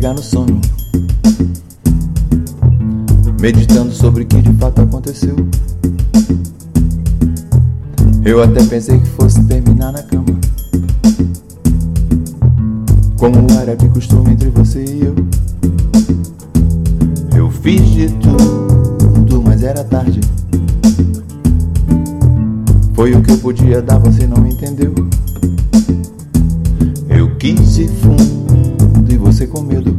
pegar no sono. Meditando sobre o que de fato aconteceu. Eu até pensei que fosse terminar na cama. Como era de costume entre você e eu. Eu fiz de tudo, mas era tarde. Foi o que eu podia dar, você não entendeu. Eu quis fundo e você com medo.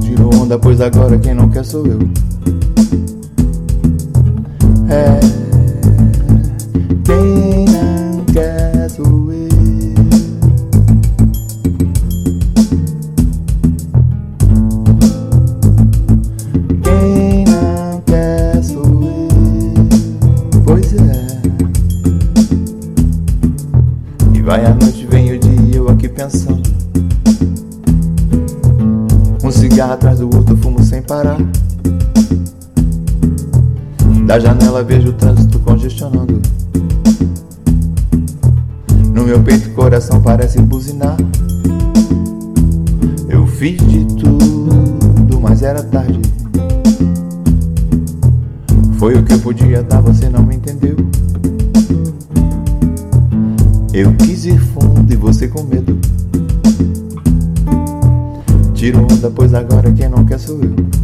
Tirou onda, pois agora quem não quer sou eu. É. Quem não quer sou eu. Quem do outro, fumo sem parar. Da janela vejo o trânsito congestionando. No meu peito, o coração parece buzinar. Eu fiz de tudo, mas era tarde. Foi o que eu podia dar, você não me entendeu. Eu quis ir fundo e você com medo. Tiro onda, pois agora quem não quer sou eu.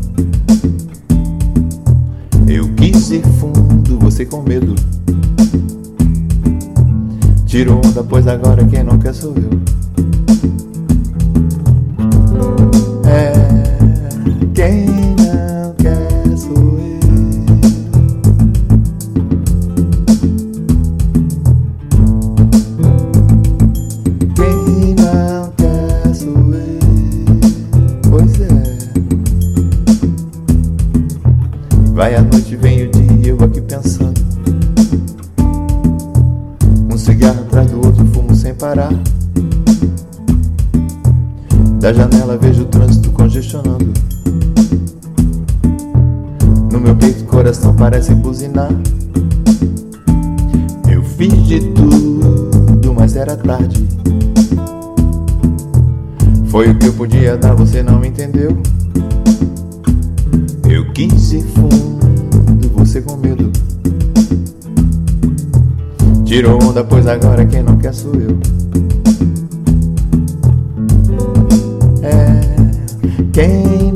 Você com medo. Tiro onda, pois agora quem não quer sou eu. É, quem não quer sou eu. Quem não quer sou eu. Pois é. Vai a noite, vem o dia, eu aqui pensando. Cigarro atrás do outro, fumo sem parar. Da janela vejo o trânsito congestionando. No meu peito, o coração parece buzinar. Eu fiz de tudo, mas era tarde. Foi o que eu podia dar, você não entendeu. Eu quis ir fundo, você com medo. Tirou onda, pois agora quem não quer sou eu. É, quem